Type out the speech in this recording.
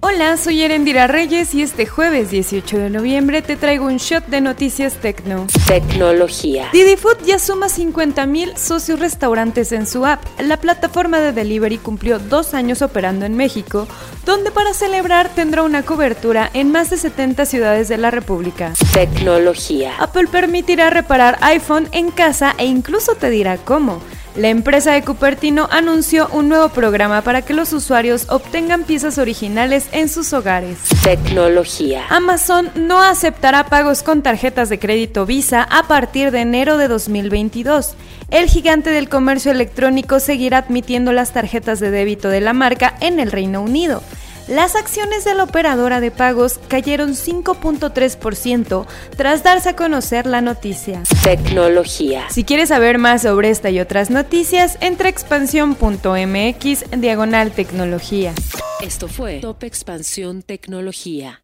Hola, soy Erendira Reyes y este jueves 18 de noviembre te traigo un shot de noticias tecno. Tecnología. Didi Food ya suma 50.000 socios restaurantes en su app. La plataforma de delivery cumplió dos años operando en México, donde para celebrar tendrá una cobertura en más de 70 ciudades de la República. Tecnología. Apple permitirá reparar iPhone en casa e incluso te dirá cómo. La empresa de Cupertino anunció un nuevo programa para que los usuarios obtengan piezas originales en sus hogares. Tecnología. Amazon no aceptará pagos con tarjetas de crédito Visa a partir de enero de 2022. El gigante del comercio electrónico seguirá admitiendo las tarjetas de débito de la marca en el Reino Unido. Las acciones de la operadora de pagos cayeron 5.3% tras darse a conocer la noticia. Tecnología. Si quieres saber más sobre esta y otras noticias, entra a expansión.mx diagonal tecnología. Esto fue Top Expansión Tecnología.